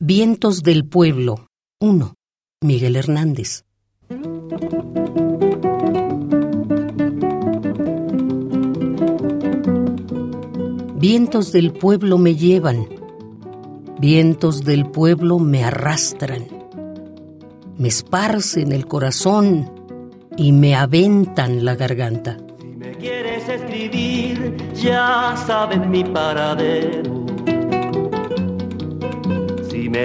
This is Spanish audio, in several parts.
Vientos del Pueblo 1. Miguel Hernández. Vientos del pueblo me llevan, vientos del pueblo me arrastran, me esparcen el corazón y me aventan la garganta. Si me quieres escribir, ya saben mi paradero.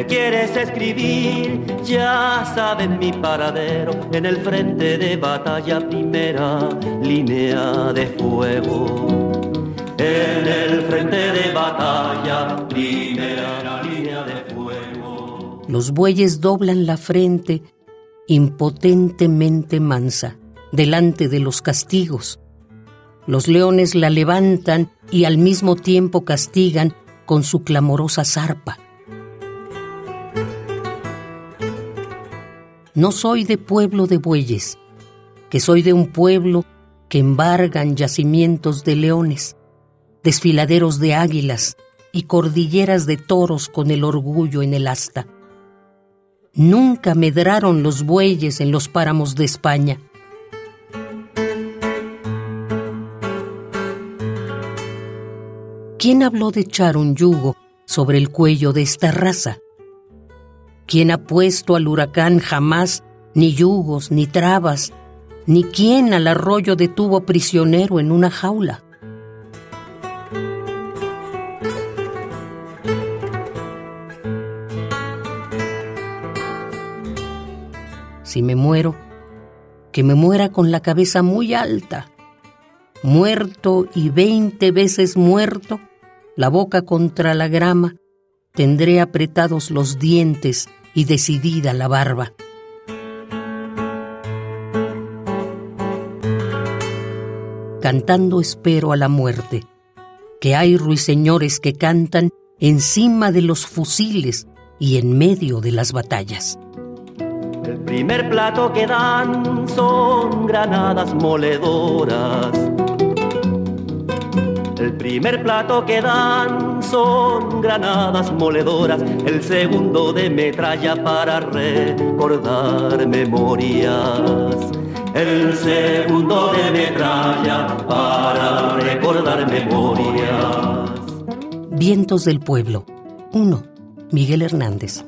Quieres escribir, ya saben mi paradero. En el frente de batalla, primera línea de fuego. En el frente de batalla, primera línea de fuego. Los bueyes doblan la frente impotentemente mansa, delante de los castigos. Los leones la levantan y al mismo tiempo castigan con su clamorosa zarpa. No soy de pueblo de bueyes, que soy de un pueblo que embargan yacimientos de leones, desfiladeros de águilas y cordilleras de toros con el orgullo en el asta. Nunca medraron los bueyes en los páramos de España. ¿Quién habló de echar un yugo sobre el cuello de esta raza? ¿Quién ha puesto al huracán jamás ni yugos, ni trabas, ni quién al arroyo detuvo prisionero en una jaula? Si me muero, que me muera con la cabeza muy alta, muerto y veinte veces muerto, la boca contra la grama, tendré apretados los dientes y decidida la barba. Cantando espero a la muerte, que hay ruiseñores que cantan encima de los fusiles y en medio de las batallas. El primer plato que dan son granadas moledoras. El primer plato que dan son granadas moledoras. El segundo de metralla para recordar memorias. El segundo de metralla para recordar memorias. Vientos del Pueblo 1. Miguel Hernández.